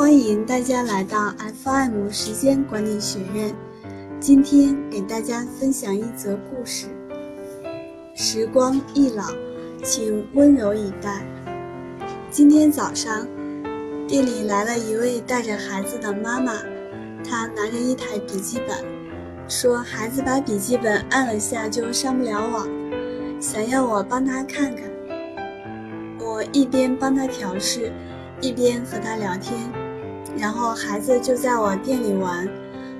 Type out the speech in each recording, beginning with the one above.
欢迎大家来到 FM 时间管理学院。今天给大家分享一则故事：时光易老，请温柔以待。今天早上，店里来了一位带着孩子的妈妈，她拿着一台笔记本，说孩子把笔记本按了下就上不了网，想要我帮他看看。我一边帮他调试，一边和他聊天，然后孩子就在我店里玩，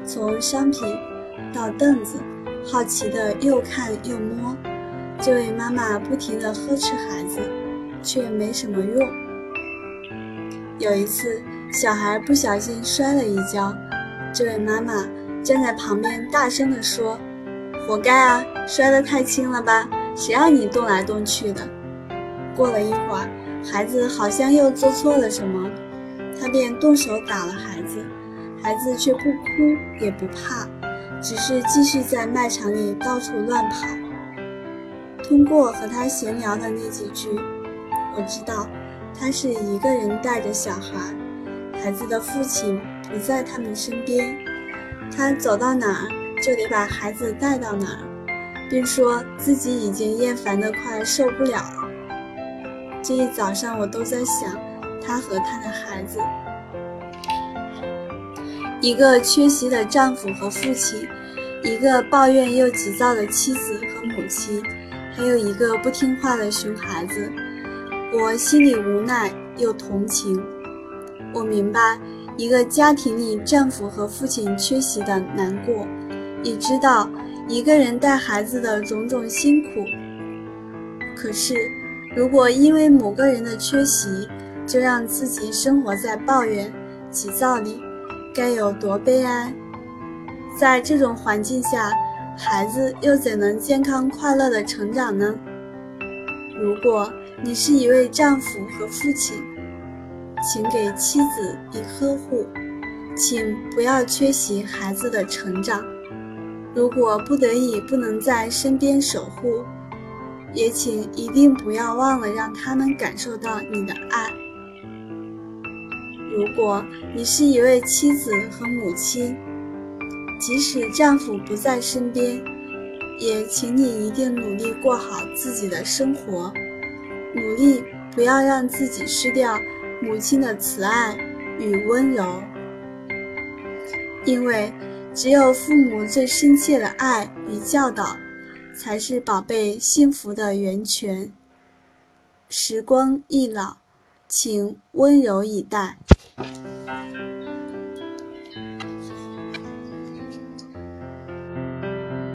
从商品到凳子，好奇的又看又摸。这位妈妈不停的呵斥孩子，却没什么用。有一次，小孩不小心摔了一跤，这位妈妈站在旁边大声的说：“活该啊，摔得太轻了吧？谁让你动来动去的？”过了一会儿，孩子好像又做错了什么，他便动手打了孩子，孩子却不哭也不怕，只是继续在卖场里到处乱跑。通过和他闲聊的那几句，我知道他是一个人带着小孩，孩子的父亲不在他们身边，他走到哪儿就得把孩子带到哪儿，并说自己已经厌烦得快受不了了。这一早上，我都在想她和她的孩子，一个缺席的丈夫和父亲，一个抱怨又急躁的妻子和母亲，还有一个不听话的熊孩子。我心里无奈又同情。我明白一个家庭里丈夫和父亲缺席的难过，也知道一个人带孩子的种种辛苦。可是。如果因为某个人的缺席，就让自己生活在抱怨、急躁里，该有多悲哀！在这种环境下，孩子又怎能健康快乐地成长呢？如果你是一位丈夫和父亲，请给妻子以呵护，请不要缺席孩子的成长。如果不得已不能在身边守护，也请一定不要忘了让他们感受到你的爱。如果你是一位妻子和母亲，即使丈夫不在身边，也请你一定努力过好自己的生活，努力不要让自己失掉母亲的慈爱与温柔，因为只有父母最深切的爱与教导。才是宝贝幸福的源泉。时光易老，请温柔以待。